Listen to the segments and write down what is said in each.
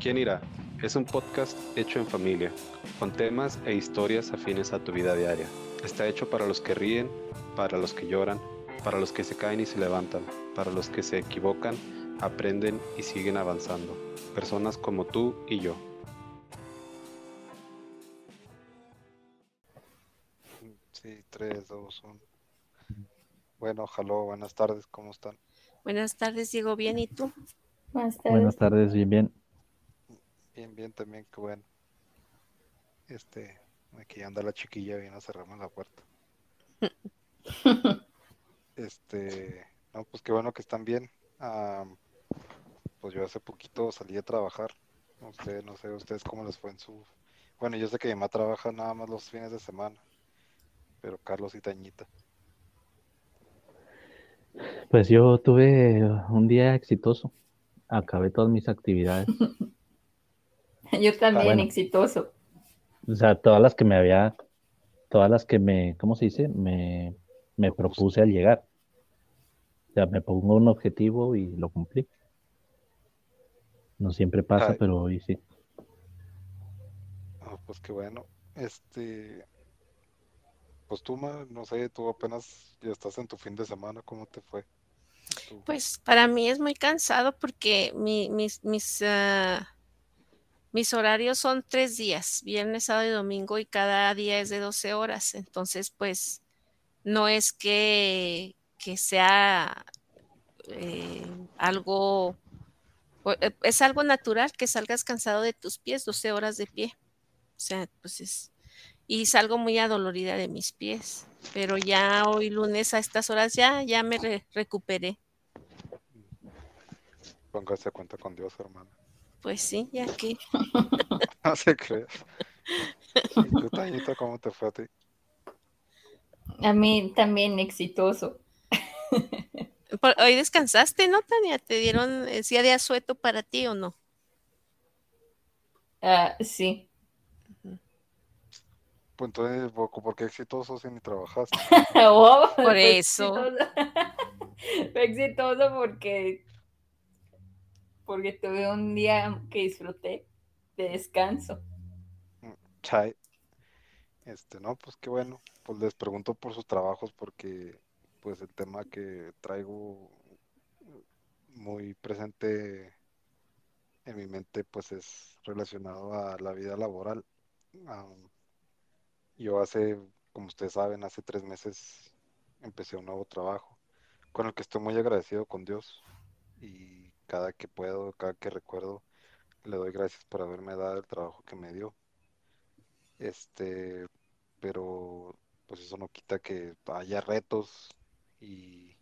¿Quién irá? Es un podcast hecho en familia, con temas e historias afines a tu vida diaria. Está hecho para los que ríen, para los que lloran, para los que se caen y se levantan, para los que se equivocan, aprenden y siguen avanzando. Personas como tú y yo. Sí, 3, 2, 1. Bueno, ojalá, buenas tardes, ¿cómo están? Buenas tardes, Diego, bien, ¿y tú? Buenas tardes. Buenas tardes, bien, bien. Bien, bien, también, qué bueno. Este, aquí anda la chiquilla, viene a cerrarme la puerta. Este, no, pues qué bueno que están bien. Pues yo hace poquito salí a trabajar. No sé, no sé, ustedes cómo les fue en su... Bueno, yo sé que mi mamá trabaja nada más los fines de semana, pero Carlos y Tañita. Pues yo tuve un día exitoso. Acabé todas mis actividades. Yo también, bueno. exitoso. O sea, todas las que me había, todas las que me, ¿cómo se dice? Me, me propuse al llegar. O sea, me pongo un objetivo y lo cumplí. No siempre pasa, Ay. pero hoy sí. Ah, pues qué bueno. Este, pues tú, Ma, no sé, tú apenas ya estás en tu fin de semana, ¿cómo te fue? Pues para mí es muy cansado porque mi- mis, mis, ah, mis horarios son tres días, viernes, sábado y domingo, y cada día es de 12 horas. Entonces, pues no es que, que sea eh, algo, eh, es algo natural que salgas cansado de tus pies, 12 horas de pie. O sea, pues es, y salgo muy adolorida de mis pies, pero ya hoy lunes a estas horas ya, ya me re- recuperé. Póngase cuenta con Dios, hermano. Pues sí, ya que No se cree. ¿Y tú, cómo te fue a ti? A mí también exitoso. Por- hoy descansaste, ¿no, Tania? ¿Te dieron eh, día de asueto para ti o no? Ah, sí. Pues entonces, ¿por qué exitoso si ni trabajaste? Oh, Por eso. exitoso. Exitoso porque, porque tuve un día que disfruté de descanso. Chai. Este, no, pues qué bueno. Pues les pregunto por sus trabajos porque pues el tema que traigo muy presente en mi mente pues es relacionado a la vida laboral. Yo hace, como ustedes saben, hace tres meses empecé un nuevo trabajo con el que estoy muy agradecido con Dios y cada que puedo, cada que recuerdo, le doy gracias por haberme dado el trabajo que me dio. Este, pero pues eso no quita que haya retos y,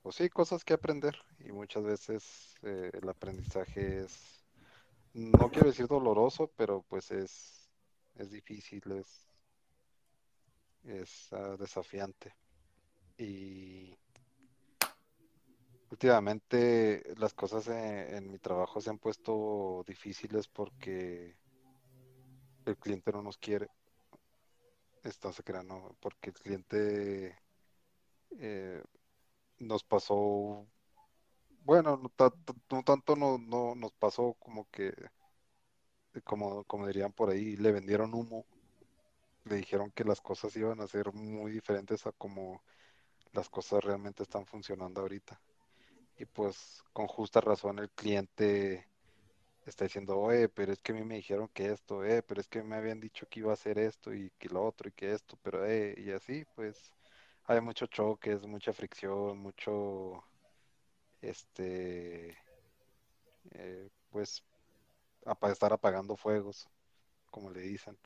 pues sí, cosas que aprender. Y muchas veces eh, el aprendizaje es, no quiero decir doloroso, pero pues es, es difícil, es, es ah, desafiante. Y últimamente las cosas en, en mi trabajo se han puesto difíciles porque el cliente no nos quiere. Está se porque el cliente eh, nos pasó, bueno, no, no tanto no, no nos pasó como que, como, como dirían por ahí, le vendieron humo, le dijeron que las cosas iban a ser muy diferentes a como las cosas realmente están funcionando ahorita. Y pues con justa razón el cliente está diciendo, oye, pero es que a mí me dijeron que esto, eh, pero es que me habían dicho que iba a hacer esto y que lo otro y que esto, pero eh, y así, pues hay mucho choques, mucha fricción, mucho, este, eh, pues, para estar apagando fuegos, como le dicen.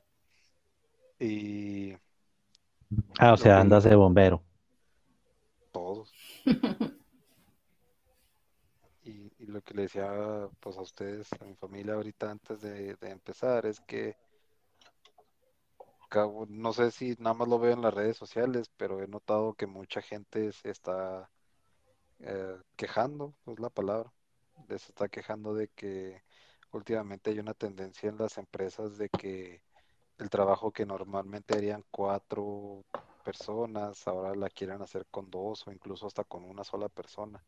Y Ah, o sea, que- andas de bombero. todos. Lo que le decía pues a ustedes, a mi familia ahorita antes de, de empezar, es que no sé si nada más lo veo en las redes sociales, pero he notado que mucha gente se está eh, quejando, es la palabra, se está quejando de que últimamente hay una tendencia en las empresas de que el trabajo que normalmente harían cuatro personas, ahora la quieren hacer con dos o incluso hasta con una sola persona.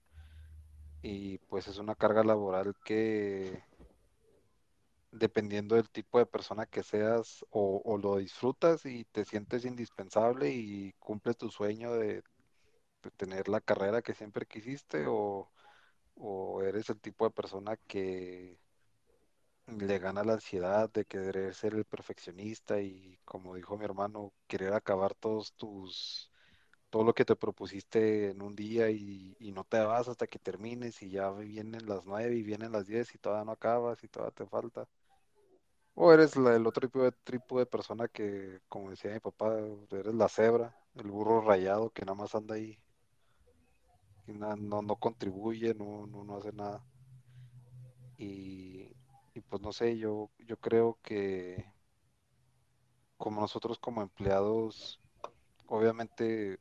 Y pues es una carga laboral que dependiendo del tipo de persona que seas o, lo disfrutas y te sientes indispensable y cumples tu sueño de, tener la carrera que siempre quisiste o eres el tipo de persona que le gana la ansiedad de querer ser el perfeccionista y como dijo mi hermano, querer acabar todos tus, todo lo que te propusiste en un día y, no te vas hasta que termines y ya vienen las nueve y vienen las diez y todavía no acabas y todavía te falta. O eres la- el otro tipo de, tipo de persona que, como decía mi papá, eres la cebra, el burro rayado que nada más anda ahí y na- no, no contribuye, no, no, no hace nada. Y, y pues no sé, yo, yo creo que como nosotros como empleados, obviamente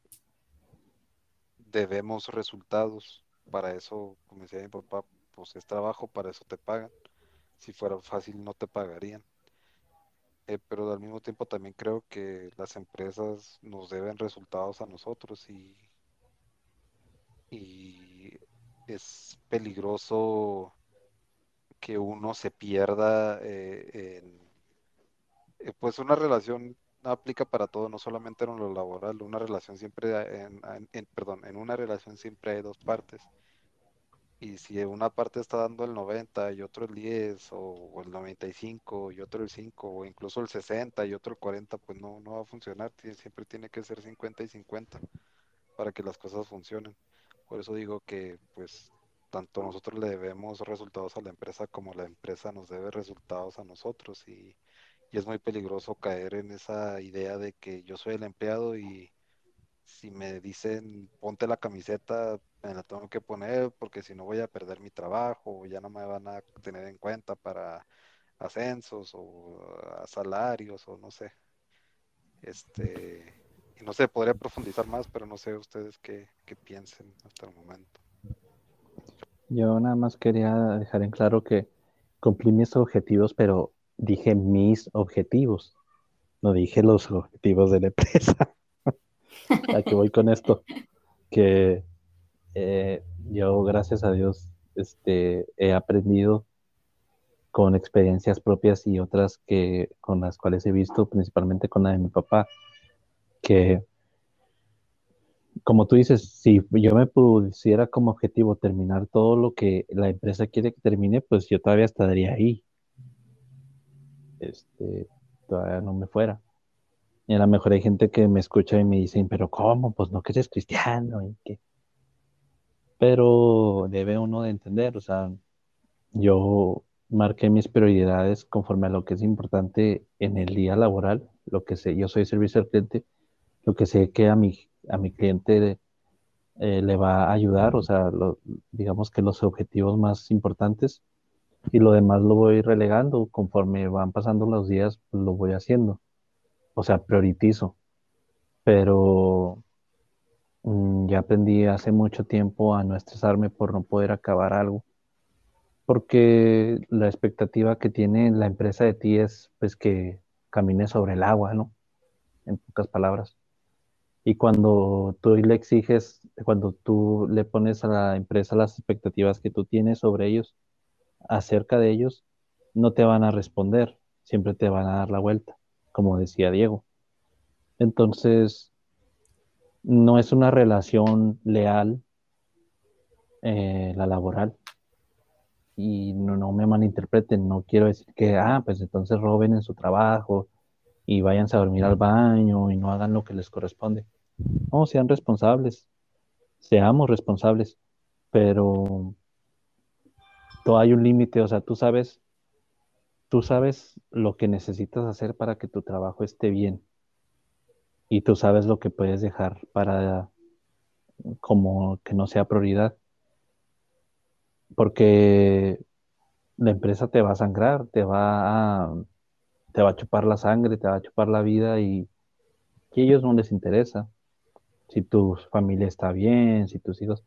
debemos resultados. Para eso, como decía mi papá, pues es trabajo, para eso te pagan. Si fuera fácil, no te pagarían. Eh, pero al mismo tiempo también creo que las empresas nos deben resultados a nosotros y, y es peligroso que uno se pierda eh, en, eh, pues una relación aplica para todo, no solamente en lo laboral, una relación siempre, en, en- perdón, en una relación siempre hay dos partes. Y si una parte está dando el 90 y otro el 10 o, el 95 y otro el 5 o incluso el 60 y otro el 40, pues no, no va a funcionar. Siempre tiene que ser 50 y 50 para que las cosas funcionen. Por eso digo que pues tanto nosotros le debemos resultados a la empresa como la empresa nos debe resultados a nosotros y, y es muy peligroso caer en esa idea de que yo soy el empleado y si me dicen ponte la camiseta, me la tengo que poner porque si no voy a perder mi trabajo, ya no me van a tener en cuenta para ascensos o a salarios o no sé. Este, y no sé, podría profundizar más, pero no sé ustedes qué, qué piensen hasta el momento. Yo nada más quería dejar en claro que cumplí mis objetivos, pero dije mis objetivos, no dije los objetivos de la empresa. ¿A qué voy con esto? Que eh, yo, gracias a Dios, este, he aprendido con experiencias propias y otras que con las cuales he visto, principalmente con la de mi papá, que como tú dices, si yo me pusiera como objetivo terminar todo lo que la empresa quiere que termine, pues yo todavía estaría ahí. Este, todavía no me fuera. Y a lo mejor hay gente que me escucha y me dicen, pero ¿cómo? Pues no que eres cristiano y qué. Pero debe uno de entender, o sea, yo marqué mis prioridades conforme a lo que es importante en el día laboral, lo que sé, yo soy servicio al cliente, lo que sé que a mi, a mi cliente eh, le va a ayudar, o sea, digamos que los objetivos más importantes y lo demás lo voy relegando conforme van pasando los días, lo voy haciendo, o sea, prioritizo, pero mm, ya aprendí hace mucho tiempo a no estresarme por no poder acabar algo, porque la expectativa que tiene la empresa de ti es pues que camines sobre el agua, ¿no? En pocas palabras. Y cuando tú le exiges, cuando tú le pones a la empresa las expectativas que tú tienes sobre ellos, acerca de ellos, no te van a responder, siempre te van a dar la vuelta, como decía Diego. Entonces, no es una relación leal eh, la laboral. Y no, no me malinterpreten, no quiero decir que, ah, pues entonces roben en su trabajo y váyanse a dormir al baño y no hagan lo que les corresponde. No, sean responsables, seamos responsables, pero todo hay un límite, o sea, tú sabes, tú sabes lo que necesitas hacer para que tu trabajo esté bien y tú sabes lo que puedes dejar para como que no sea prioridad, porque la empresa te va a sangrar, te va a, te va a chupar la sangre, te va a chupar la vida y que a ellos no les interesa. Si tu familia está bien, si tus hijos,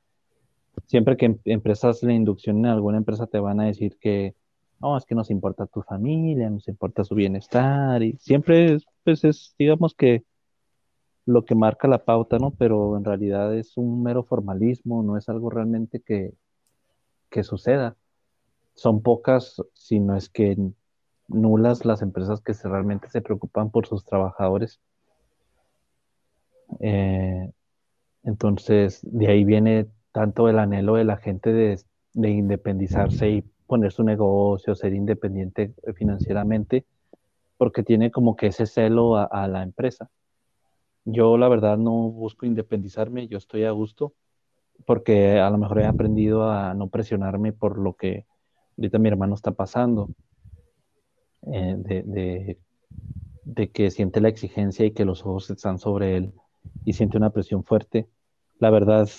siempre que em- empresas le induccionen a alguna empresa te van a decir que no, es que nos importa tu familia, nos importa su bienestar y siempre es, pues es, digamos que lo que marca la pauta, ¿no? Pero en realidad es un mero formalismo, no es algo realmente que, que suceda. Son pocas, si no es que nulas las empresas que realmente se preocupan por sus trabajadores. Eh, entonces, de ahí viene tanto el anhelo de la gente de, de independizarse y poner su negocio, ser independiente financieramente, porque tiene como que ese celo a, la empresa. Yo la verdad no busco independizarme, yo estoy a gusto, porque a lo mejor he aprendido a no presionarme por lo que ahorita mi hermano está pasando, eh, de, de, que siente la exigencia y que los ojos están sobre él y siente una presión fuerte. La verdad,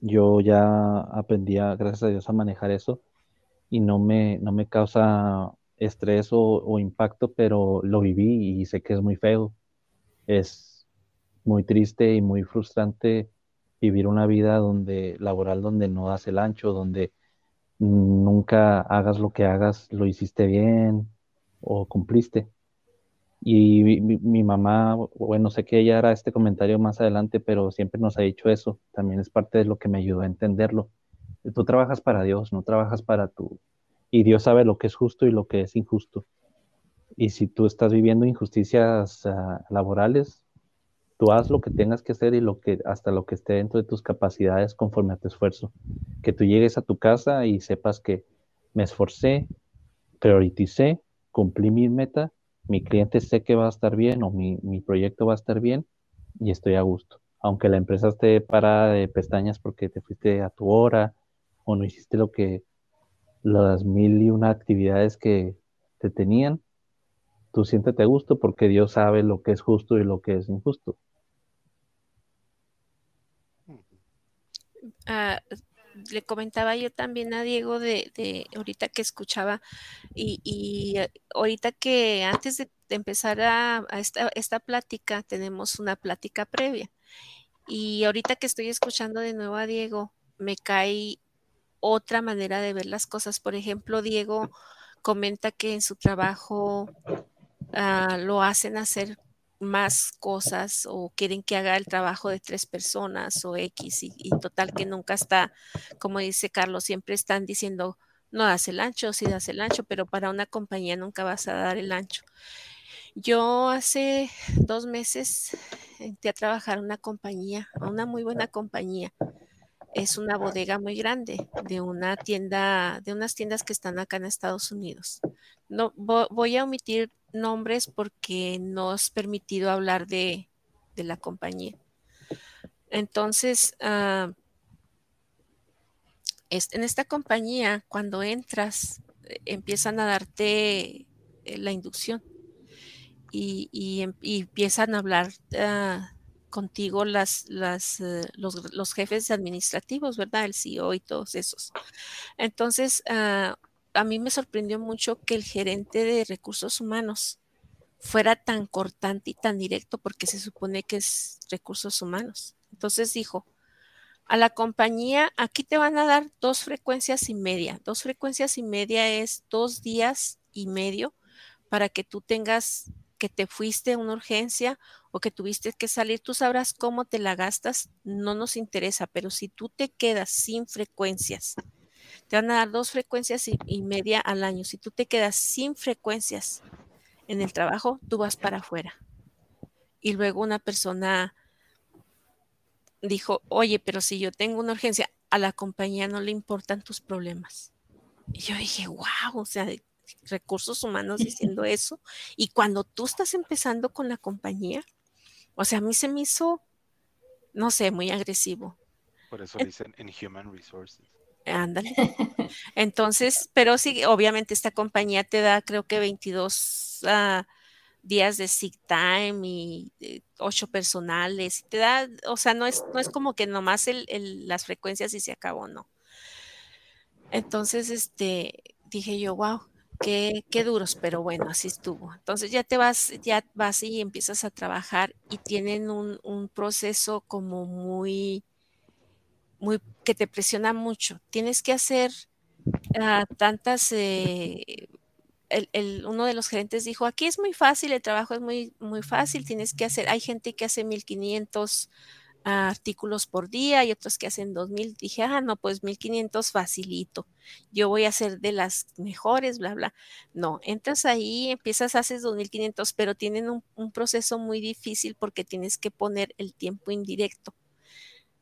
yo ya aprendí, gracias a Dios, a manejar eso y no me, no me causa estrés o, impacto, pero lo viví y sé que es muy feo. Es muy triste y muy frustrante vivir una vida donde laboral donde no das el ancho, donde nunca hagas lo que hagas, lo hiciste bien o cumpliste. Y mi, mi, mamá, bueno, sé que ella hará este comentario más adelante, pero siempre nos ha dicho eso. También es parte de lo que me ayudó a entenderlo Tú trabajas para Dios, no trabajas para tú. Y Dios sabe lo que es justo y lo que es injusto. Y si tú estás viviendo injusticias ah, laborales, tú haz lo que tengas que hacer y lo que hasta lo que esté dentro de tus capacidades conforme a tu esfuerzo. Que tú llegues a tu casa y sepas que me esforcé, prioricé, cumplí mi meta, mi cliente sé que va a estar bien o mi, mi proyecto va a estar bien y estoy a gusto. Aunque la empresa esté parada de pestañas porque te fuiste a tu hora, o no hiciste lo que las mil y una actividades que te tenían, tú siéntete a gusto porque Dios sabe lo que es justo y lo que es injusto. Ah, le comentaba yo también a Diego de, ahorita que escuchaba y, eh, ahorita que antes de, empezar a, esta, plática tenemos una plática previa y ahorita que estoy escuchando de nuevo a Diego me cae otra manera de ver las cosas. Por ejemplo, Diego comenta que en su trabajo ah, lo hacen hacer más cosas o quieren que haga el trabajo de tres personas o X y, total que nunca está, como dice Carlos, siempre están diciendo, no das el ancho, sí das el ancho, pero para una compañía nunca vas a dar el ancho. Yo hace dos meses entré a trabajar una compañía, una muy buena compañía, es una bodega muy grande de una tienda, de unas tiendas que están acá en Estados Unidos. No voy a omitir nombres porque no es permitido hablar de, la compañía. Entonces, ah, en esta compañía, cuando entras, eh, empiezan a darte eh, la inducción y, em, empiezan a hablar uh, contigo las, las, eh, los, jefes administrativos, ¿verdad? El CEO y todos esos. Entonces, ah, a mí me sorprendió mucho que el gerente de recursos humanos fuera tan cortante y tan directo porque se supone que es recursos humanos. Entonces dijo, a la compañía, aquí te van a dar dos frecuencias y media. Dos frecuencias y media es dos días y medio para que tú tengas que te fuiste a una urgencia o que tuviste que salir, tú sabrás cómo te la gastas, no nos interesa, pero si tú te quedas sin frecuencias, te van a dar dos frecuencias y, media al año. Si tú te quedas sin frecuencias en el trabajo, tú vas para afuera. Y luego una persona dijo, oye, pero si yo tengo una urgencia, a la compañía no le importan tus problemas. Y yo dije, wow, o sea, recursos humanos diciendo eso. Y cuando tú estás empezando con la compañía, o sea, a mí se me hizo, no sé, muy agresivo. Por eso dicen en Human Resources. Ándale. Entonces, pero sí, obviamente esta compañía te da creo que 22 ah, días de sick time y eh, ocho personales. Te da, o sea, no es, no es como que nomás el, las frecuencias y se acabó, no. Entonces, este, dije yo, wow, Qué, duros, pero bueno, así estuvo. Entonces ya te vas, ya vas y empiezas a trabajar y tienen un, proceso como muy, que te presiona mucho. Tienes que hacer ah, tantas, eh, el, uno de los gerentes dijo, aquí es muy fácil, el trabajo es muy, muy fácil, tienes que hacer, hay gente que hace 1500 artículos por día y otros que hacen 2000. Dije, ah, no, pues 1500 facilito. Yo voy a ser de las mejores, bla, bla. No, entras ahí, empiezas, haces 2500, pero tienen un proceso muy difícil porque tienes que poner el tiempo indirecto.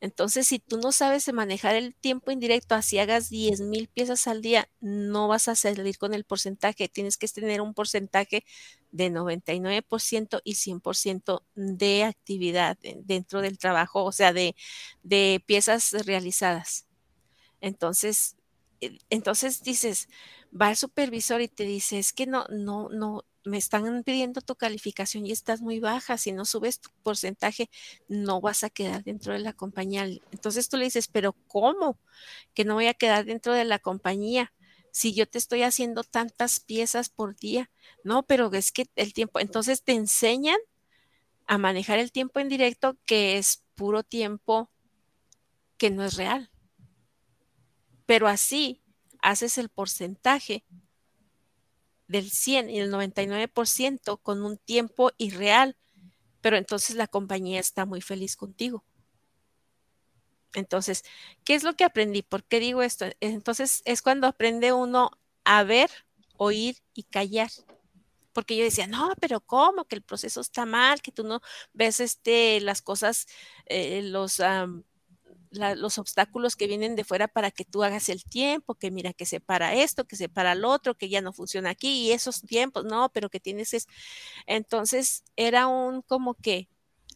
Entonces, si tú no sabes manejar el tiempo indirecto, así hagas 10 mil piezas al día, no vas a salir con el porcentaje. Tienes que tener un porcentaje de 99% y 100% de actividad dentro del trabajo, o sea, de, de piezas realizadas. Entonces, eh, entonces dices, va el supervisor y te dice, es que no, no, no, me están pidiendo tu calificación y estás muy baja, si no subes tu porcentaje, no vas a quedar dentro de la compañía. Entonces tú le dices, pero ¿cómo? Que no voy a quedar dentro de la compañía si yo te estoy haciendo tantas piezas por día. No, pero es que el tiempo, entonces te enseñan a manejar el tiempo en directo que es puro tiempo que no es real. Pero así haces el porcentaje del 100 y el 99% con un tiempo irreal, pero entonces la compañía está muy feliz contigo. Entonces, ¿qué es lo que aprendí? ¿Por qué digo esto? Entonces es cuando aprende uno a ver, oír y callar. Porque yo decía, no, pero ¿cómo? Que el proceso está mal, que tú no ves este, las cosas, eh, los los obstáculos que vienen de fuera para que tú hagas el tiempo, que mira que se para esto, que se para lo otro, que ya no funciona aquí y esos tiempos, no, pero que tienes es... Entonces era un como que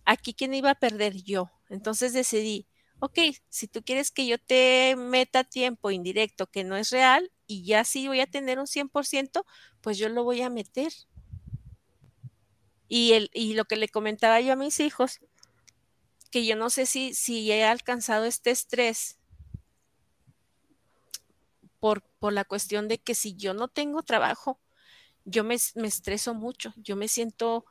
aquí quién iba a perder yo. Entonces decidí, ok, si tú quieres que yo te meta tiempo indirecto que no es real y ya sí voy a tener un 100%, pues yo lo voy a meter. Y, el, y lo que le comentaba yo a mis hijos, que yo no sé si, si he alcanzado este estrés por, por la cuestión de que si yo no tengo trabajo, yo me, me estreso mucho, yo me siento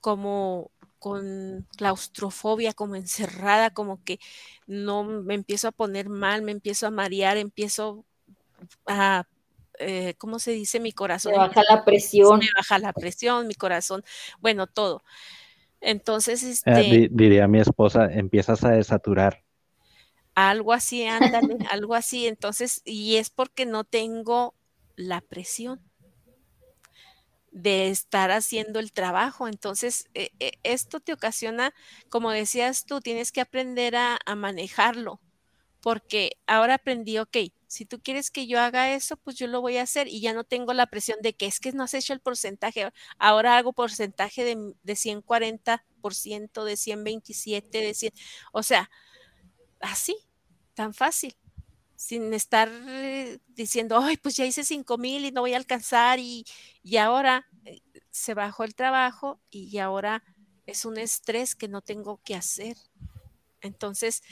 como con claustrofobia, como encerrada, como que no me empiezo a poner mal, me empiezo a marear, empiezo a, eh, ¿cómo se dice? Mi corazón. Me baja la presión. Me baja la presión, mi corazón, bueno, todo. Entonces, Eh, este, di- diría mi esposa, empiezas a desaturar. algo así, ándale, algo así. Entonces, y es porque no tengo la presión de estar haciendo el trabajo. Entonces, eh, eh, esto te ocasiona, como decías tú, tienes que aprender a, a manejarlo, porque ahora aprendí, ok, si tú quieres que yo haga eso, pues yo lo voy a hacer y ya no tengo la presión de que es que no has hecho el porcentaje. Ahora hago porcentaje de, de 140%, de 127, de 100, o sea, así, tan fácil, sin estar eh, diciendo, ay, pues ya hice 5 mil y no voy a alcanzar y, y ahora eh, se bajó el trabajo y ahora es un estrés que no tengo que hacer. Entonces,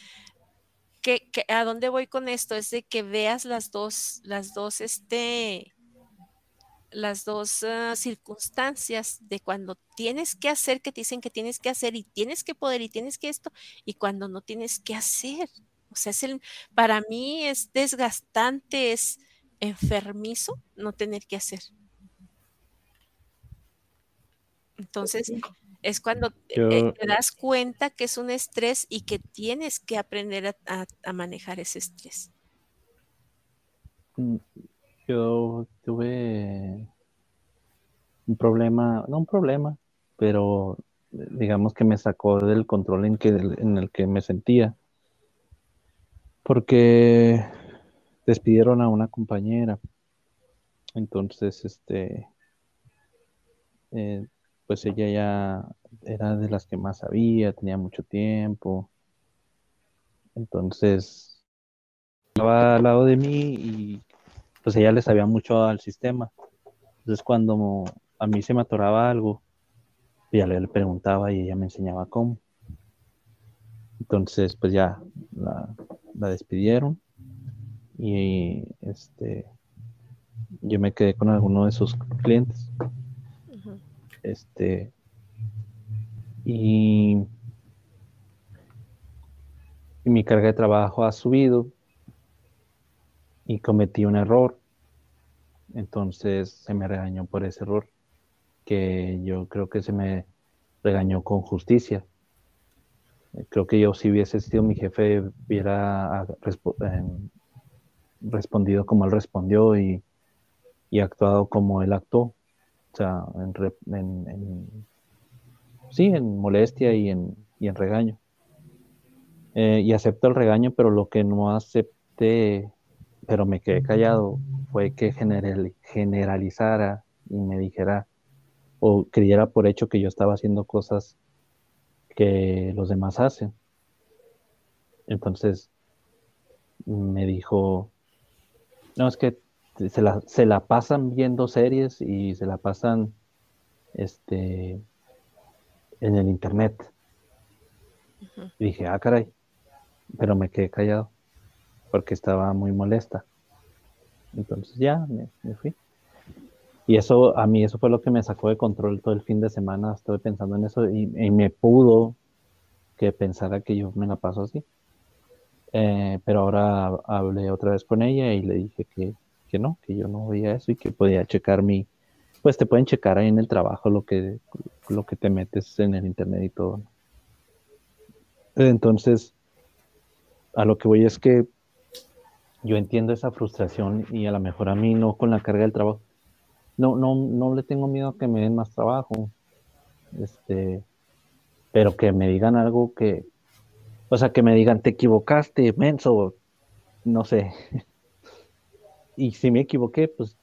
¿qué, qué- a dónde voy con esto? Es de que veas las dos, las dos, este, las dos ah, circunstancias de cuando tienes que hacer, que te dicen que tienes que hacer y tienes que poder y tienes que esto, y cuando no tienes que hacer. O sea, es el, para mí es desgastante, es enfermizo no tener que hacer. Entonces, es cuando eh, Yo- te das cuenta que es un estrés y que tienes que aprender a, a- a manejar ese estrés. Mm, Yo tuve un problema, no un problema, pero eh, digamos que me sacó del control en, que, en el que me sentía. Porque despidieron a una compañera. Entonces, este, eh, pues ella ya era de las que más sabía, tenía mucho tiempo. Entonces, estaba al lado de mí y pues ella le sabía mucho al sistema. Entonces cuando a mí se me atoraba algo, ya le, preguntaba y ella me enseñaba cómo. Entonces pues ya la, la despidieron y este yo me quedé con alguno de sus clientes. Este y, mi carga de trabajo ha subido y cometí un error. Entonces se me regañó por ese error, que yo creo que se me regañó con justicia. Creo que yo si hubiese sido mi jefe hubiera ah, em, respondido como él respondió y, y actuado como él actuó. O sea, en, en- en- sí, en molestia y en, y en regaño. Eh, y acepto el regaño, pero lo que no acepté, pero me quedé callado, fue que general- generalizara y me dijera o creyera por hecho que yo estaba haciendo cosas que los demás hacen. Entonces me dijo, no, es que se la, se la pasan viendo series y se la pasan este, en el internet. Y dije, ah, caray, pero me quedé callado porque estaba muy molesta. Entonces ya me, me fui. Y eso, a mí eso fue lo que me sacó de control todo el fin de semana. Estuve pensando en eso y, y me pudo que pensara que yo me la paso así. Eh, pero ahora hablé otra vez con ella y le dije que, que no, que yo no veía eso y que podía checar mi, pues te pueden checar ahí en el trabajo lo que, lo que te metes en el internet y todo. Entonces, a lo que voy es que yo entiendo esa frustración y a lo mejor a mí no con la carga del trabajo. No, no, no le tengo miedo a que me den más trabajo. Este, pero que me digan algo que, o sea, que me digan, te equivocaste, menso, no sé. Y si me equivoqué, pues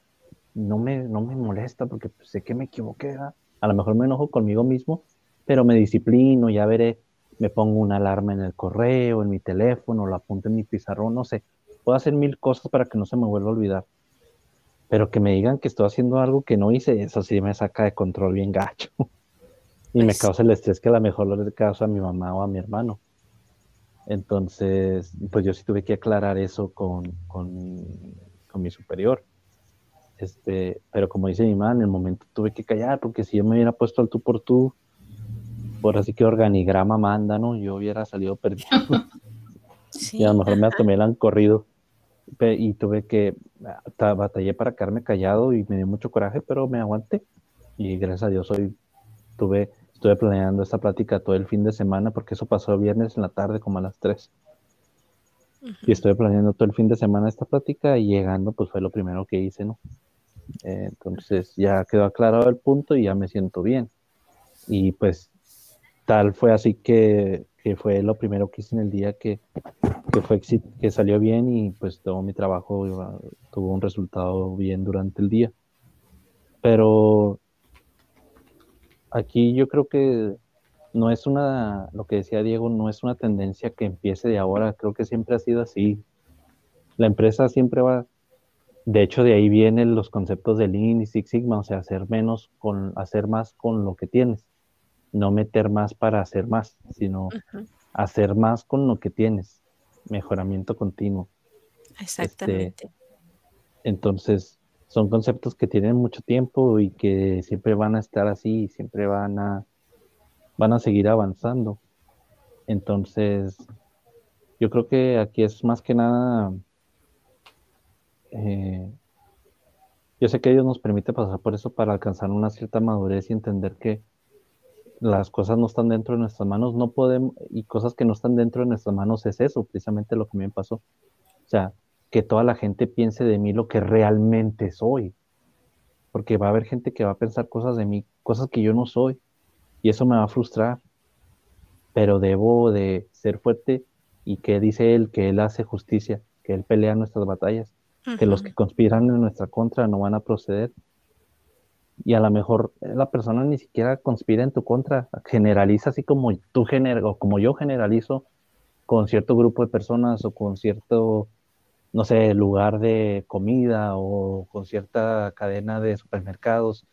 no me, no me molesta porque pues, sé que me equivoqué. ¿verdad? A lo mejor me enojo conmigo mismo, pero me disciplino, ya veré, me pongo una alarma en el correo, en mi teléfono, lo apunto en mi pizarrón, no sé. Puedo hacer mil cosas para que no se me vuelva a olvidar. Pero que me digan que estoy haciendo algo que no hice, eso sí me saca de control bien gacho. Y me Pues- causa el estrés que a lo mejor le causa a mi mamá o a mi hermano. Entonces, pues yo sí tuve que aclarar eso con, con, con mi superior. Este, pero como dice mi mamá, en el momento tuve que callar, porque si yo me hubiera puesto al tú por tú, por así que organigrama manda, ¿no? Yo hubiera salido perdido Sí, y a lo mejor me, hasta me hubieran corrido. Pe- Y tuve que, ta- batallé para quedarme callado y me dio mucho coraje, pero me aguanté. Y gracias a Dios hoy tuve, estuve planeando esta plática todo el fin de semana, porque eso pasó el viernes en la tarde como a las 3. Y estuve planeando todo el fin de semana esta plática y llegando, pues fue lo primero que hice, ¿no? Eh, entonces ya quedó aclarado el punto y ya me siento bien. Y pues tal fue así que, que fue lo primero que hice en el día que, que fue que salió bien y pues todo mi trabajo iba- tuvo un resultado bien durante el día. Pero aquí yo creo que no es una, lo que decía Diego, no es una tendencia que empiece de ahora, creo que siempre ha sido así. La empresa siempre va, de hecho de ahí vienen los conceptos de Lean y Six Sigma, o sea, hacer menos con, hacer más con lo que tienes, no meter más para hacer más, sino hacer más con lo que tienes, mejoramiento continuo. Exactamente. Entonces, son conceptos que tienen mucho tiempo y que siempre van a estar así siempre van a, van a seguir avanzando. Entonces, yo creo que aquí es más que nada, eh, yo sé que Dios nos permite pasar por eso para alcanzar una cierta madurez y entender que las cosas no están dentro de nuestras manos, no podemos, y cosas que no están dentro de nuestras manos es eso, precisamente lo que me pasó. O sea, que toda la gente piense de mí lo que realmente soy. Porque va a haber gente que va a pensar cosas de mí, cosas que yo no soy. Y eso me va a frustrar. Pero debo de ser fuerte y que dice él que él hace justicia, que él pelea nuestras batallas, que los que conspiran en nuestra contra no van a proceder. Y a lo mejor la persona ni siquiera conspira en tu contra, generaliza así como tú gener o como yo generalizo con cierto grupo de personas o con cierto no sé, lugar de comida o con cierta cadena de supermercados.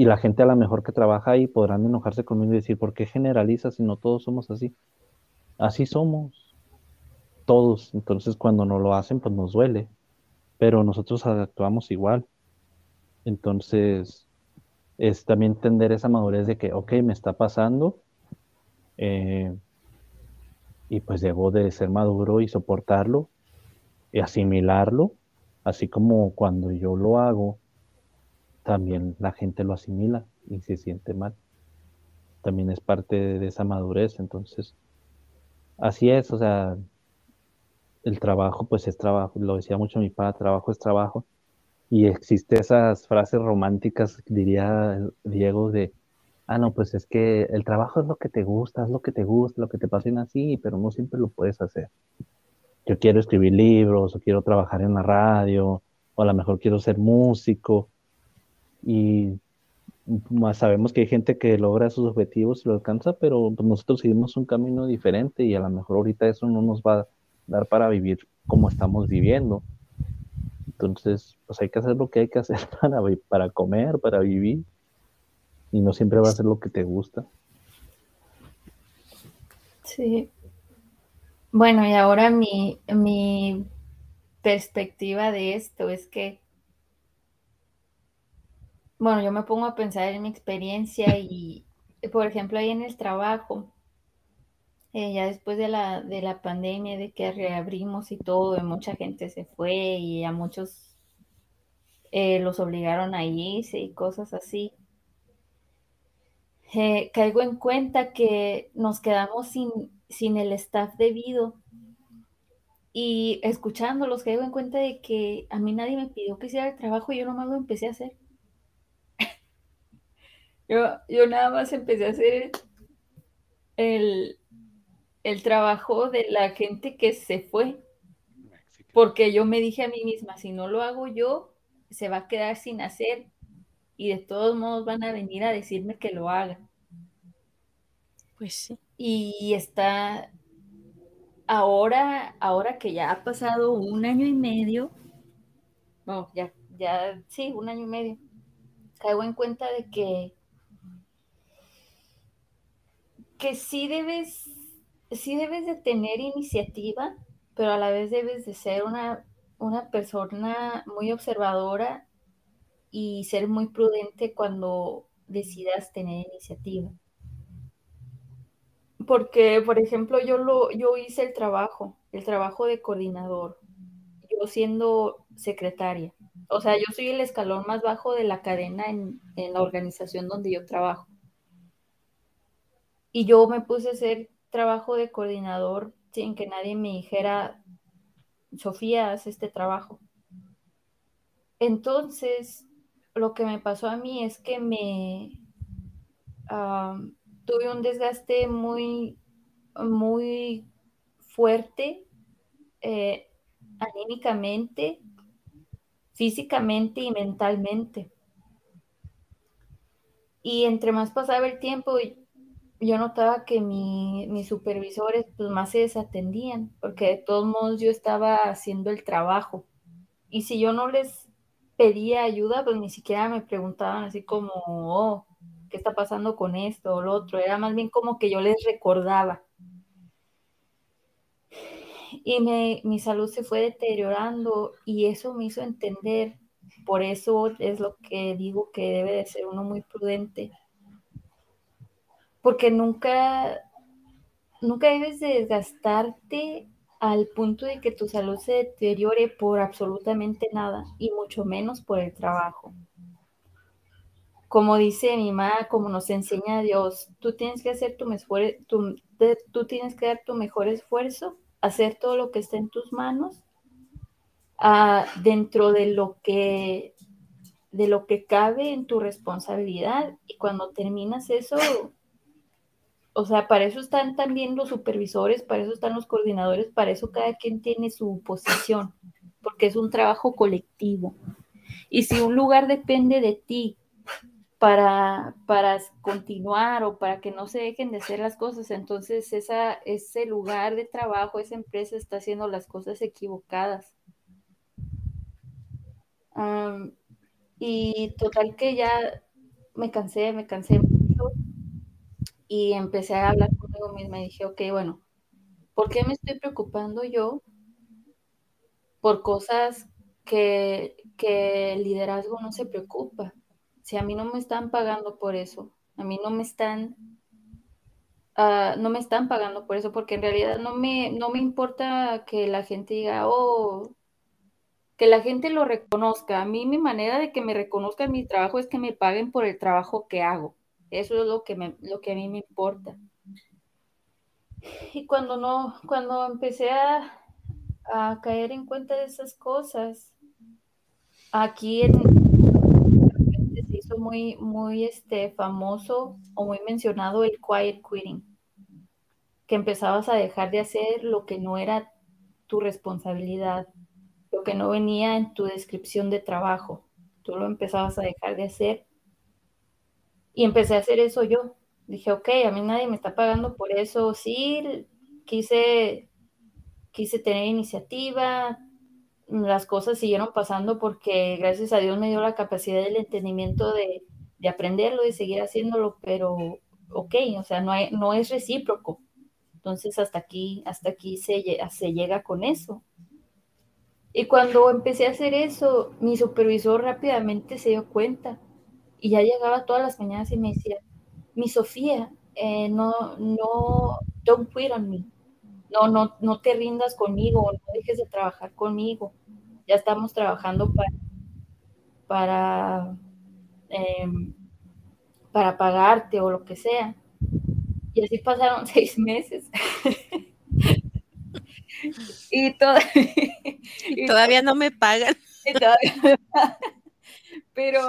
Y la gente a lo mejor que trabaja ahí podrán enojarse conmigo y decir, ¿por qué generalizas si no todos somos así? Así somos, todos. Entonces cuando no lo hacen, pues nos duele. Pero nosotros actuamos igual. Entonces, es también entender esa madurez de que, ok, me está pasando. eh, y pues debo de ser maduro y soportarlo y asimilarlo, así como cuando yo lo hago, también la gente lo asimila y se siente mal. también es parte de esa madurez. Entonces, así es, o sea, el trabajo pues es trabajo, lo decía mucho mi padre, trabajo es trabajo. Y existe esas frases románticas, diría Diego, de, ah, no, pues es que el trabajo es lo que te gusta, es lo que te gusta, lo que te apasiona así, pero no siempre lo puedes hacer. Yo quiero escribir libros, o quiero trabajar en la radio, o a lo mejor quiero ser músico. Y más sabemos que hay gente que logra sus objetivos y lo alcanza, pero pues, nosotros seguimos un camino diferente y a lo mejor ahorita eso no nos va a dar para vivir como estamos viviendo. Entonces, pues hay que hacer lo que hay que hacer para, para comer, para vivir. Y no siempre va a ser lo que te gusta. Sí. Bueno, y ahora mi, mi perspectiva de esto es que bueno, yo me pongo a pensar en mi experiencia y, por ejemplo, ahí en el trabajo, eh, ya después de la, de la pandemia, de que reabrimos y todo, mucha gente se fue y a muchos eh, los obligaron a irse y cosas así. Eh, caigo en cuenta que nos quedamos sin, sin el staff debido y escuchándolos caigo en cuenta de que a mí nadie me pidió que hiciera el trabajo y yo nomás lo empecé a hacer. Yo, nada más empecé a hacer el, trabajo de la gente que se fue. Porque yo me dije a mí misma, si no lo hago yo, se va a quedar sin hacer y de todos modos van a venir a decirme que lo haga. Pues sí. Y está ahora, ahora que ya ha pasado un año y medio, no, ya, ya, sí, un año y medio, caigo en cuenta de que que sí debes, sí debes de tener iniciativa, pero a la vez debes de ser una, una persona muy observadora y ser muy prudente cuando decidas tener iniciativa. Porque, por ejemplo, yo, lo, yo hice el trabajo, el trabajo de coordinador, yo siendo secretaria. O sea, yo soy el escalón más bajo de la cadena en, en la organización donde yo trabajo. Y yo me puse a hacer trabajo de coordinador sin que nadie me dijera, Sofía, haz este trabajo. Entonces, lo que me pasó a mí es que me tuve un desgaste muy, muy fuerte eh, anímicamente, físicamente y mentalmente. Y entre más pasaba el tiempo, yo notaba que mis supervisores pues más se desatendían, porque de todos modos yo estaba haciendo el trabajo. Y si yo no les pedía ayuda, pues ni siquiera me preguntaban así como, oh, ¿qué está pasando con esto o lo otro? Era más bien como que yo les recordaba. Y mi salud se fue deteriorando y eso me hizo entender, por eso es lo que digo que debe de ser uno muy prudente porque nunca, nunca debes desgastarte al punto de que tu salud se deteriore por absolutamente nada y mucho menos por el trabajo. Como dice mi mamá, como nos enseña Dios, tú tienes que hacer tu mejor, tú tienes que dar tu mejor esfuerzo, hacer todo lo que está en tus manos, ah, dentro de lo que de lo que cabe en tu responsabilidad y cuando terminas eso o sea, para eso están también los supervisores, para eso están los coordinadores, para eso cada quien tiene su posición, porque es un trabajo colectivo. Y si un lugar depende de ti para, para continuar o para que no se dejen de hacer las cosas, entonces ese lugar de trabajo, esa empresa está haciendo las cosas equivocadas. y total que ya me cansé, me cansé y empecé a hablar conmigo misma y dije, ok, bueno, ¿por qué me estoy preocupando yo por cosas que, el liderazgo no se preocupa? Si a mí no me están pagando por eso, a mí no me están, ah, no me están pagando por eso, porque en realidad no me, no me importa que la gente diga, oh, que la gente lo reconozca. A mí mi manera de que me reconozcan mi trabajo es que me paguen por el trabajo que hago Eso es lo que, me, lo que a mí me importa. Y cuando no, cuando empecé a, a caer en cuenta de esas cosas, aquí se hizo muy, muy este, famoso o muy mencionado el quiet quitting, que empezabas a dejar de hacer lo que no era tu responsabilidad, lo que no venía en tu descripción de trabajo. Tú lo empezabas a dejar de hacer. Y empecé a hacer eso yo. Dije, ok, a mí nadie me está pagando por eso. Sí, quise, quise tener iniciativa. Las cosas siguieron pasando porque gracias a Dios me dio la capacidad del entendimiento de, de aprenderlo, de seguir haciéndolo, pero ok, o sea, no, hay, no es recíproco. Entonces hasta aquí, hasta aquí se llega con eso. Y cuando empecé a hacer eso, mi supervisor rápidamente se dio cuenta y ya llegaba todas las mañanas y me decía, mi Sofía, eh, no, no, don't quit on me. No, no, no te rindas conmigo, no dejes de trabajar conmigo. Ya estamos trabajando para, para, em, para pagarte o lo que sea. Y así pasaron seis meses. y, todavía no me pagan. Pero,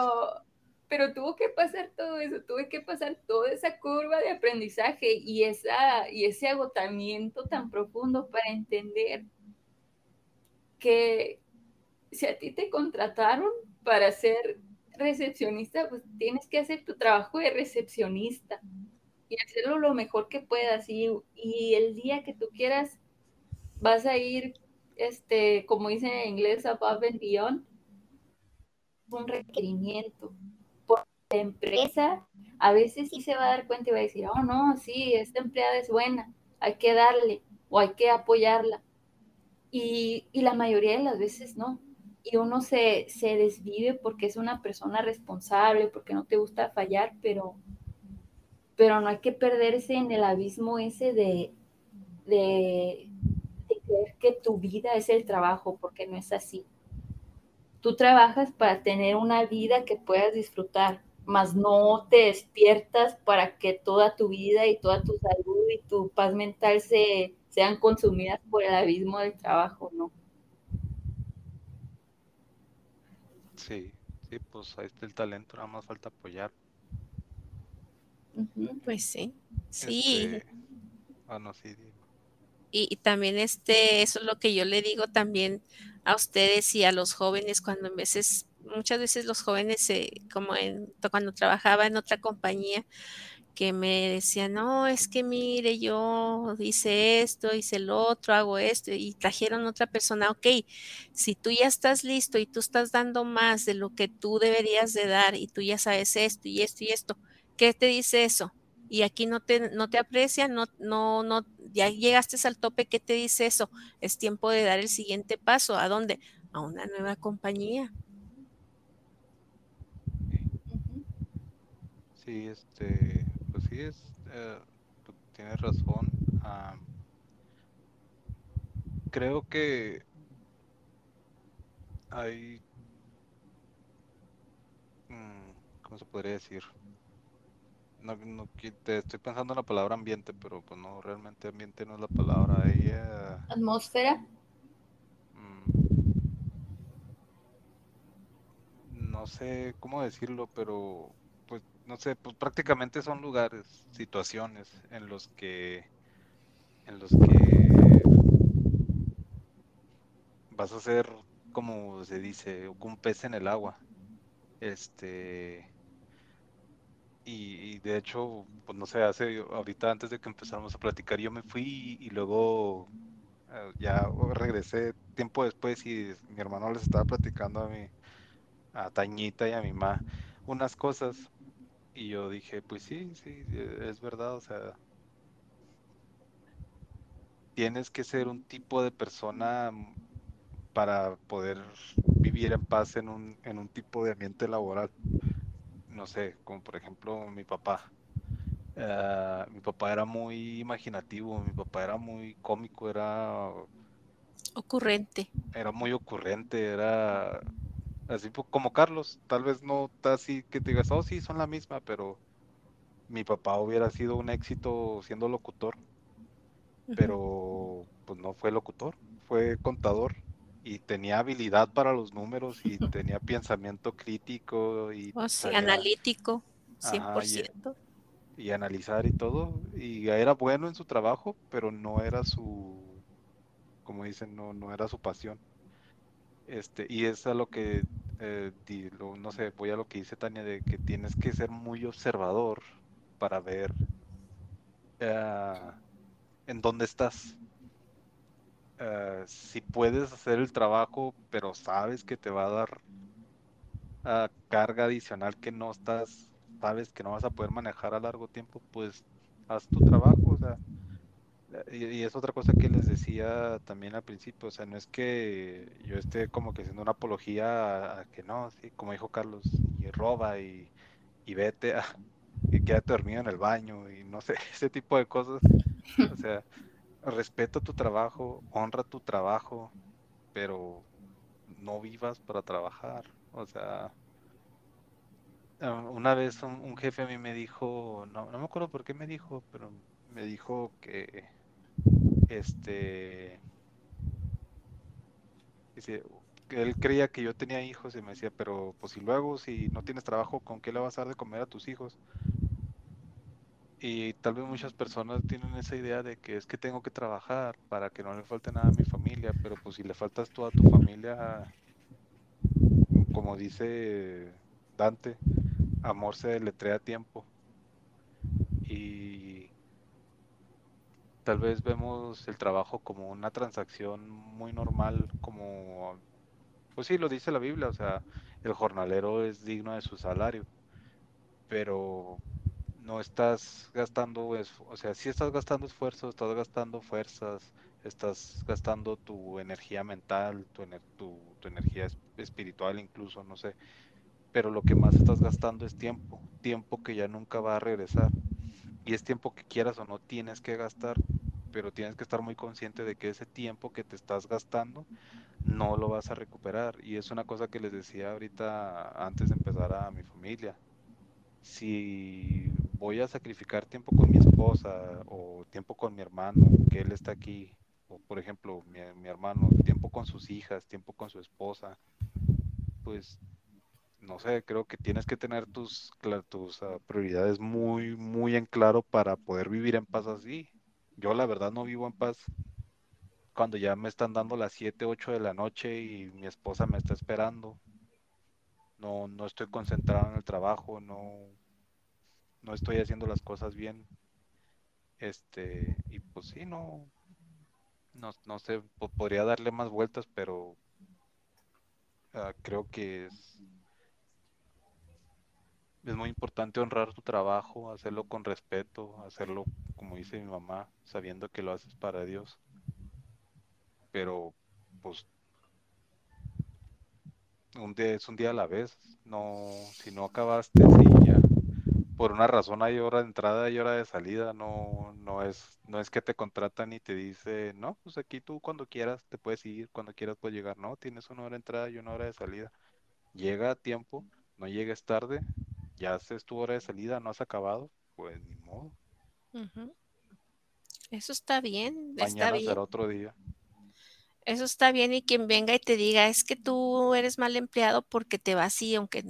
pero tuvo que pasar todo eso, tuve que pasar toda esa curva de aprendizaje y, esa, y ese agotamiento tan profundo para entender que si a ti te contrataron para ser recepcionista, pues tienes que hacer tu trabajo de recepcionista y hacerlo lo mejor que puedas. Y, y el día que tú quieras vas a ir, este, como dicen en inglés, above and beyond, un requerimiento. La empresa, a veces sí se va a dar cuenta y va a decir, oh, no, sí, esta empleada es buena, hay que darle o hay que apoyarla. Y, y la mayoría de las veces no. Y uno se, se desvive porque es una persona responsable, porque no te gusta fallar, pero, pero no hay que perderse en el abismo ese de, de, que tu vida es el trabajo, porque no es así. Tú trabajas para tener una vida que puedas disfrutar, mas no te despiertas para que toda tu vida y toda tu salud y tu paz mental se, sean consumidas por el abismo del trabajo, ¿no? Sí, sí, pues ahí está el talento, nada más falta apoyar. Pues sí, sí. Este, bueno, sí, y, también este, eso es lo que yo le digo también a ustedes y a los jóvenes cuando en veces, muchas veces los jóvenes, como en, cuando trabajaba en otra compañía, que me decían, no, es que mire, yo hice esto, hice el otro, hago esto, y trajeron otra persona, ok, si tú ya estás listo y tú estás dando más de lo que tú deberías de dar y tú ya sabes esto y esto y esto, ¿qué te dice eso? y aquí no te, no te aprecian, no, no, no, ya llegaste al tope, ¿qué te dice eso? Es tiempo de dar el siguiente paso. ¿A dónde? A una nueva compañía. Sí, este, pues sí, es, eh, tienes razón. creo que hay, mm, ¿cómo se podría decir? no, no te estoy pensando en la palabra ambiente, pero pues no, realmente ambiente no es la palabra. Ella... ¿Atmósfera? Mm, no sé cómo decirlo, pero no sé, pues prácticamente son lugares, situaciones en los que en los que vas a ser como se dice, un pez en el agua. Este y, de hecho, pues no sé, hace ahorita antes de que empezáramos a platicar, yo me fui y, luego eh, ya regresé tiempo después y mi hermano les estaba platicando a mi, a Tañita y a mi mamá unas cosas y yo dije, pues sí, sí, es verdad, o sea, tienes que ser un tipo de persona para poder vivir en paz en un, en un tipo de ambiente laboral no sé, como por ejemplo mi papá. Eh, mi papá era muy imaginativo, mi papá era muy cómico, era... Ocurrente. Era muy ocurrente, era así como Carlos, tal vez no está así que te digas, oh sí, son la misma, pero mi papá hubiera sido un éxito siendo locutor, pero pues no fue locutor, fue contador y tenía habilidad para los números y tenía pensamiento crítico y oh, analítico, 100%. y, analizar y todo. Y era bueno en su trabajo, pero no era su, como dicen, no, no era su pasión. Este, y es a lo que, eh, no sé, voy a lo que dice Tania, de que tienes que ser muy observador para ver eh, en dónde estás. Eh, si puedes hacer el trabajo, pero sabes que te va a dar uh, carga adicional que no estás, sabes que no vas a poder manejar a largo tiempo, pues haz tu trabajo, o sea, y, es otra cosa que les decía también al principio, o sea, no es que yo esté como que haciendo una apología a, que no, sí, como dijo Carlos, y roba y, y vete a, y quédate dormido en el baño y no sé, ese tipo de cosas, o sea, respeta tu trabajo, honra tu trabajo, pero no vivas para trabajar. O sea, ah, una vez un, jefe a mí me dijo, no, no me acuerdo por qué me dijo, pero me dijo que este que él creía que yo tenía hijos y me decía, pero pues si luego si no tienes trabajo, ¿con qué le vas a dar de comer a tus hijos? Y tal vez muchas personas tienen esa idea de que es que tengo que trabajar para que no le falte nada a mi familia, pero pues si le faltas toda tu familia, como dice Dante, amor se deletrea a tiempo. Y tal vez vemos el trabajo como una transacción muy normal, como, pues sí, lo dice la Biblia, o sea, el jornalero es digno de su salario, pero no estás gastando, o sea, si estás gastando esfuerzo, estás gastando fuerzas, estás gastando tu energía mental, tu, tu, tu, energía espiritual incluso, no sé, pero lo que más estás gastando es tiempo, tiempo que ya nunca va a regresar. Y es tiempo que quieras o no tienes que gastar, pero tienes que estar muy consciente de que ese tiempo que te estás gastando no lo vas a recuperar. Y es una cosa que les decía ahorita antes de empezar a mi familia. Si voy a sacrificar tiempo con mi esposa o tiempo con mi hermano, que él está aquí, o por ejemplo, mi, hermano, tiempo con sus hijas, tiempo con su esposa, pues no sé, creo que tienes que tener tus, tus ah, prioridades muy, muy en claro para poder vivir en paz así. Yo la verdad no vivo en paz cuando ya me están dando las 7, 8 de la noche y mi esposa me está esperando. No, no estoy concentrado en el trabajo, no, no estoy haciendo las cosas bien. Este, y pues sí, no, no, no sé, podría darle más vueltas, pero ah, creo que es, es muy importante honrar tu trabajo, hacerlo con respeto, hacerlo como dice mi mamá, sabiendo que lo haces para Dios. Pero, pues, un día es un día a la vez. No, si no acabaste, sí, ya por una razón hay hora de entrada y hora de salida, no, no es, no es que te contratan y te dice, no, pues aquí tú cuando quieras te puedes ir, cuando quieras puedes llegar, no, tienes una hora de entrada y una hora de salida. Llega a tiempo, no llegues tarde, ya haces tu hora de salida, no has acabado, pues ni modo. Eso está bien. Mañana está será otro día. Eso está bien y quien venga y te diga, es que tú eres mal empleado porque te vas así, aunque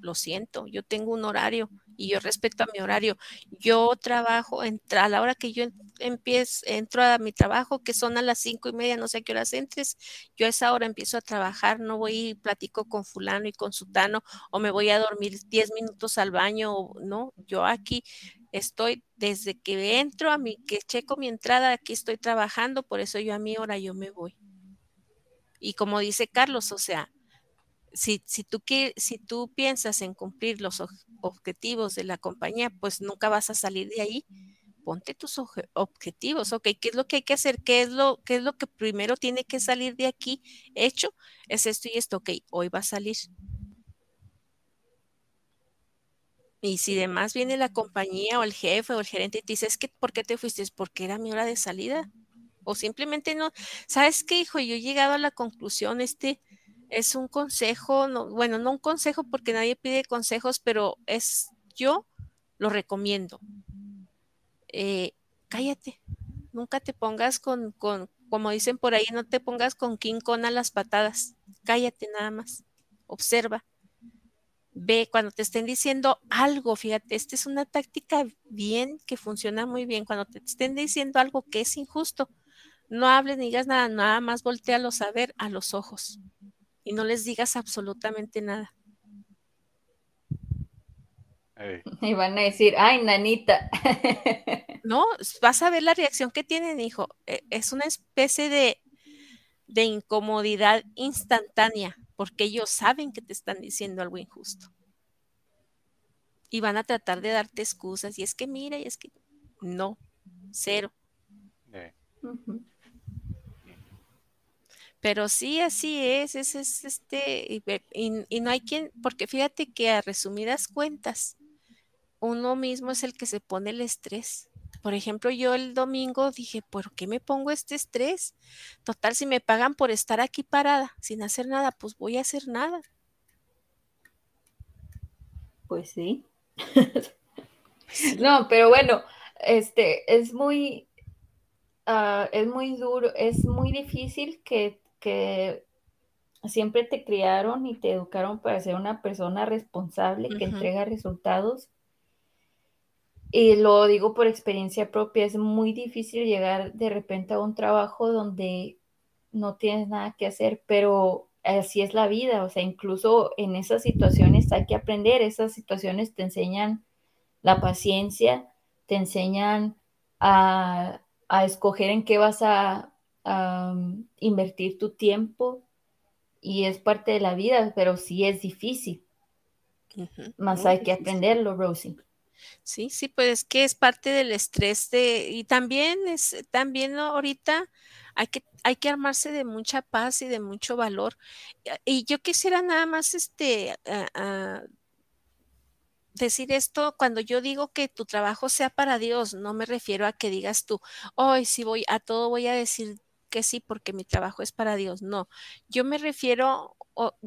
lo siento, yo tengo un horario y yo respeto a mi horario. Yo trabajo a la hora que yo empiezo, entro a mi trabajo, que son a las cinco y media, no sé a qué horas entres, yo a esa hora empiezo a trabajar, no voy y platico con fulano y con sutano, o me voy a dormir diez minutos al baño, no, yo aquí estoy desde que entro a mi, que checo mi entrada, aquí estoy trabajando, por eso yo a mi hora yo me voy. Y como dice Carlos, o sea, si, tú, piensas en cumplir los objetivos de la compañía, pues nunca vas a salir de ahí. Ponte tus objetivos, ok, ¿qué es lo que hay que hacer? ¿Qué es lo, qué es lo que primero tiene que salir de aquí hecho? Es esto y esto, ok, hoy va a salir. Y si además viene la compañía o el jefe o el gerente y te dice, es que, ¿por qué te fuiste? Es porque era mi hora de salida. O simplemente no, ¿sabes qué, hijo? Yo he llegado a la conclusión, este, es un consejo, no, bueno, no un consejo porque nadie pide consejos, pero es yo lo recomiendo. Eh, cállate, nunca te pongas con, con, como dicen por ahí, no te pongas con King Kong las patadas, cállate nada más, observa, ve cuando te estén diciendo algo, fíjate, esta es una táctica bien que funciona muy bien, cuando te estén diciendo algo que es injusto, no hables ni digas nada, nada más voltealos a ver a los ojos y no les digas absolutamente nada. Y van a decir, ay, nanita. no, vas a ver la reacción que tienen, hijo. E, es una especie de, de incomodidad instantánea, porque ellos saben que te están diciendo algo injusto. Y van a tratar de darte excusas. Y es que mira, y es que no, cero. Pero sí, así es, es, es este, y, y, no hay quien, porque fíjate que a resumidas cuentas, uno mismo es el que se pone el estrés. Por ejemplo, yo el domingo dije, ¿por qué me pongo este estrés? Total, si me pagan por estar aquí parada sin hacer nada, pues voy a hacer nada. Pues sí. no, pero bueno, este es muy, uh, es muy duro, es muy difícil que, que siempre te criaron y te educaron para ser una persona responsable que entrega resultados. Y lo digo por experiencia propia, es muy difícil llegar de repente a un trabajo donde no tienes nada que hacer, pero así es la vida, o sea, incluso en esas situaciones hay que aprender, esas situaciones te enseñan la paciencia, te enseñan a, escoger en qué vas a, invertir tu tiempo y es parte de la vida, pero sí es difícil. Más hay que aprenderlo, Rosie. Sí, sí, pues que es parte del estrés de, y también es, también ahorita hay que, hay que armarse de mucha paz y de mucho valor. Y yo quisiera nada más este decir esto cuando yo digo que tu trabajo sea para Dios, no me refiero a que digas tú, hoy sí voy, a todo voy a decir que sí porque mi trabajo es para Dios. No, yo me refiero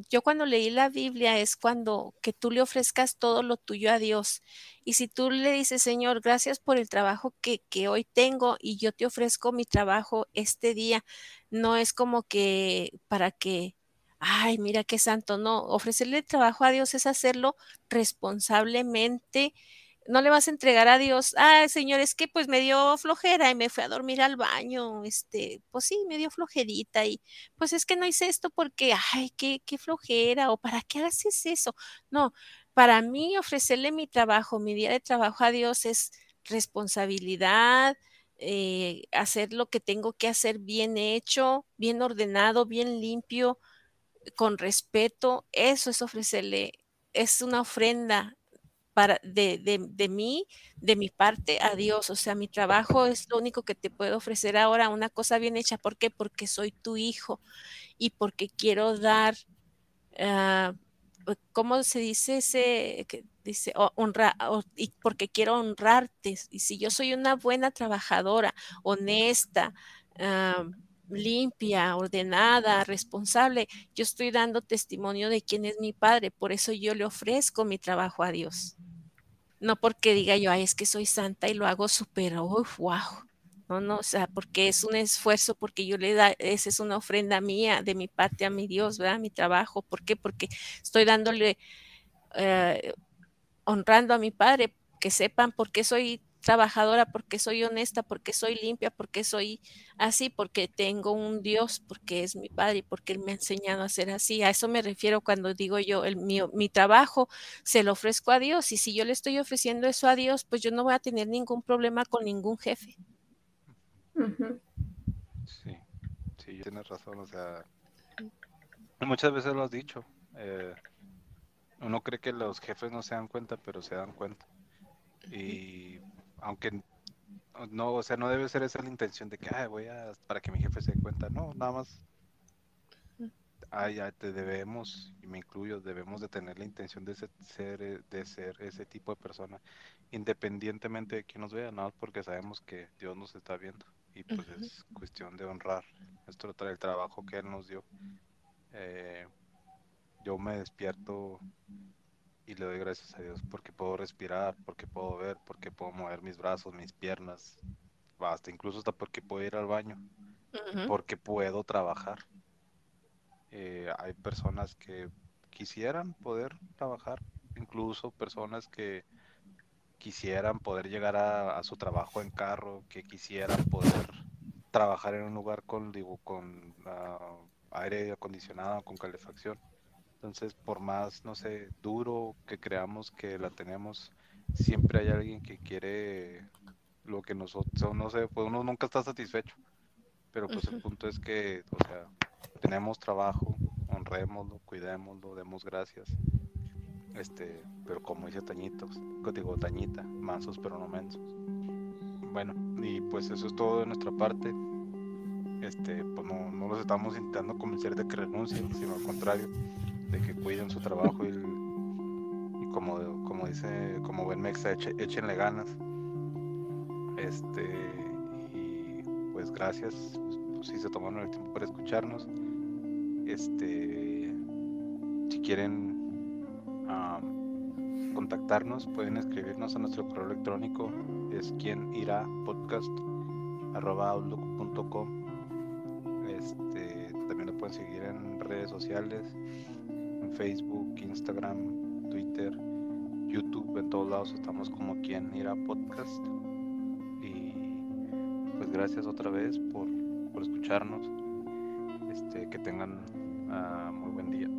yo cuando leí la Biblia es cuando que tú le ofrezcas todo lo tuyo a Dios. Y si tú le dices, Señor, gracias por el trabajo que, que hoy tengo y yo te ofrezco mi trabajo este día, no es como que para que, ay, mira qué santo, no, ofrecerle trabajo a Dios es hacerlo responsablemente no le vas a entregar a Dios, ah, Señor, es que pues me dio flojera y me fui a dormir al baño, este, pues sí, me dio flojerita y pues es que no hice esto porque, ay, qué, qué flojera o para qué haces eso. No, para mí ofrecerle mi trabajo, mi día de trabajo a Dios es responsabilidad, eh, hacer lo que tengo que hacer bien hecho, bien ordenado, bien limpio, con respeto, eso es ofrecerle, es una ofrenda para, de, de, de, mí, de mi parte a Dios. O sea, mi trabajo es lo único que te puedo ofrecer ahora, una cosa bien hecha. ¿Por qué? Porque soy tu hijo y porque quiero dar, uh, ¿cómo se dice ese? Que dice, honra, y porque quiero honrarte. Y si yo soy una buena trabajadora, honesta, uh, limpia, ordenada, responsable, yo estoy dando testimonio de quién es mi padre, por eso yo le ofrezco mi trabajo a Dios. No porque diga yo, ay, es que soy santa y lo hago súper, wow. No, no, o sea, porque es un esfuerzo, porque yo le da, esa es una ofrenda mía, de mi parte a mi Dios, ¿verdad? Mi trabajo. ¿Por qué? Porque estoy dándole, eh, honrando a mi Padre, que sepan por qué soy trabajadora, porque soy honesta, porque soy limpia, porque soy así, porque tengo un Dios, porque es mi Padre y porque Él me ha enseñado a ser así. A eso me refiero cuando digo yo, el, mi, mi trabajo se lo ofrezco a Dios y si yo le estoy ofreciendo eso a Dios, pues yo no voy a tener ningún problema con ningún jefe. Sí, sí, tienes razón, o sea, muchas veces lo has dicho. Eh, uno cree que los jefes no se dan cuenta, pero se dan cuenta. Y aunque no, o sea, no debe ser esa la intención de que, voy a, para que mi jefe se dé cuenta, no, nada más, ay, ya te debemos, y me incluyo, debemos de tener la intención de ser, eh, de ser ese tipo de persona, independientemente de quién nos vea, nada más porque sabemos que Dios nos está viendo, y pues es cuestión de honrar nuestro el trabajo que Él nos dio. Eh, yo me despierto y le doy gracias a Dios porque puedo respirar, porque puedo ver, porque puedo mover mis brazos, mis piernas, hasta incluso hasta porque puedo ir al baño, porque puedo trabajar. Eh, hay personas que quisieran poder trabajar, incluso personas que quisieran poder llegar a, a su trabajo en carro, que quisieran poder trabajar en un lugar con, digo, con ah, aire acondicionado, con calefacción. Entonces, por más, no sé, duro que creamos que la tenemos, siempre hay alguien que quiere lo que nosotros, no sé, pues uno nunca está satisfecho. Pero pues el punto es que, o sea, tenemos trabajo, honrémoslo, cuidémoslo, demos gracias. Este, pero como dice Tañitos, digo Tañita, mansos pero no mensos. Bueno, y pues eso es todo de nuestra parte. Este, pues no, no los estamos intentando convencer de que renuncien, sino al contrario, de que cuiden su trabajo y, como, como dice, como buen mexa, échenle ganas. Este, y pues gracias, pues, si se tomaron el tiempo para escucharnos. Este, si quieren contactarnos, pueden escribirnos a nuestro correo electrónico, es quien irá podcast arroba outlook.com. Este, también lo pueden seguir en redes sociales, Facebook, Instagram, Twitter, YouTube, en todos lados estamos como quien irá podcast. Y pues gracias otra vez por, por escucharnos. Este, que tengan ah, muy buen día.